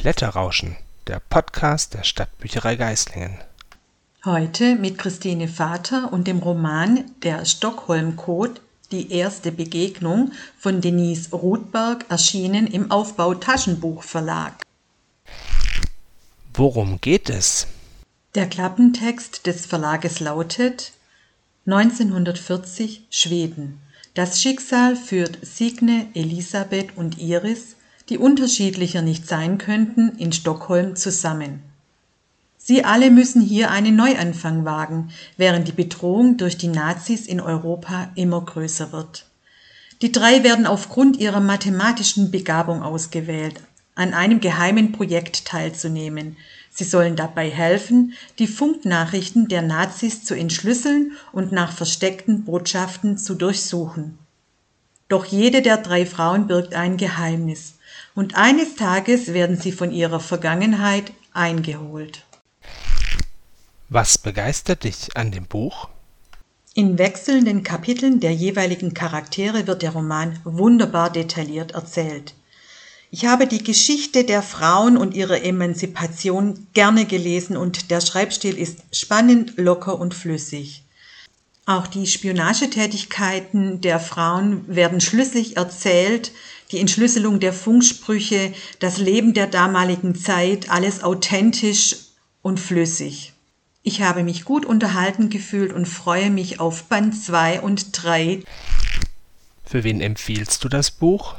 Blätterrauschen, der Podcast der Stadtbücherei Geislingen. Heute mit Christine Vater und dem Roman Der Stockholm-Code, die erste Begegnung von Denise Ruthberg, erschienen im Aufbau Taschenbuch Verlag. Worum geht es? Der Klappentext des Verlages lautet 1940 Schweden. Das Schicksal führt Signe, Elisabeth und Iris, die unterschiedlicher nicht sein könnten, in Stockholm zusammen. Sie alle müssen hier einen Neuanfang wagen, während die Bedrohung durch die Nazis in Europa immer größer wird. Die drei werden aufgrund ihrer mathematischen Begabung ausgewählt, an einem geheimen Projekt teilzunehmen. Sie sollen dabei helfen, die Funknachrichten der Nazis zu entschlüsseln und nach versteckten Botschaften zu durchsuchen. Doch jede der drei Frauen birgt ein Geheimnis, und eines Tages werden sie von ihrer Vergangenheit eingeholt. Was begeistert dich an dem Buch? In wechselnden Kapiteln der jeweiligen Charaktere wird der Roman wunderbar detailliert erzählt. Ich habe die Geschichte der Frauen und ihre Emanzipation gerne gelesen und der Schreibstil ist spannend, locker und flüssig. Auch die Spionagetätigkeiten der Frauen werden schlüssig erzählt, die Entschlüsselung der Funksprüche, das Leben der damaligen Zeit, alles authentisch und flüssig. Ich habe mich gut unterhalten gefühlt und freue mich auf Band 2 und 3. Für wen empfiehlst du das Buch?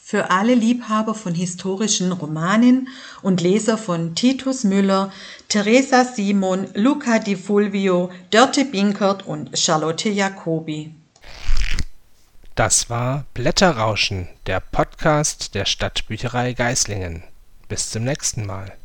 Für alle Liebhaber von historischen Romanen und Leser von Titus Müller, Teresa Simon, Luca Di Fulvio, Dörte Binkert und Charlotte Jacobi. Das war Blätterrauschen, der Podcast der Stadtbücherei Geislingen. Bis zum nächsten Mal.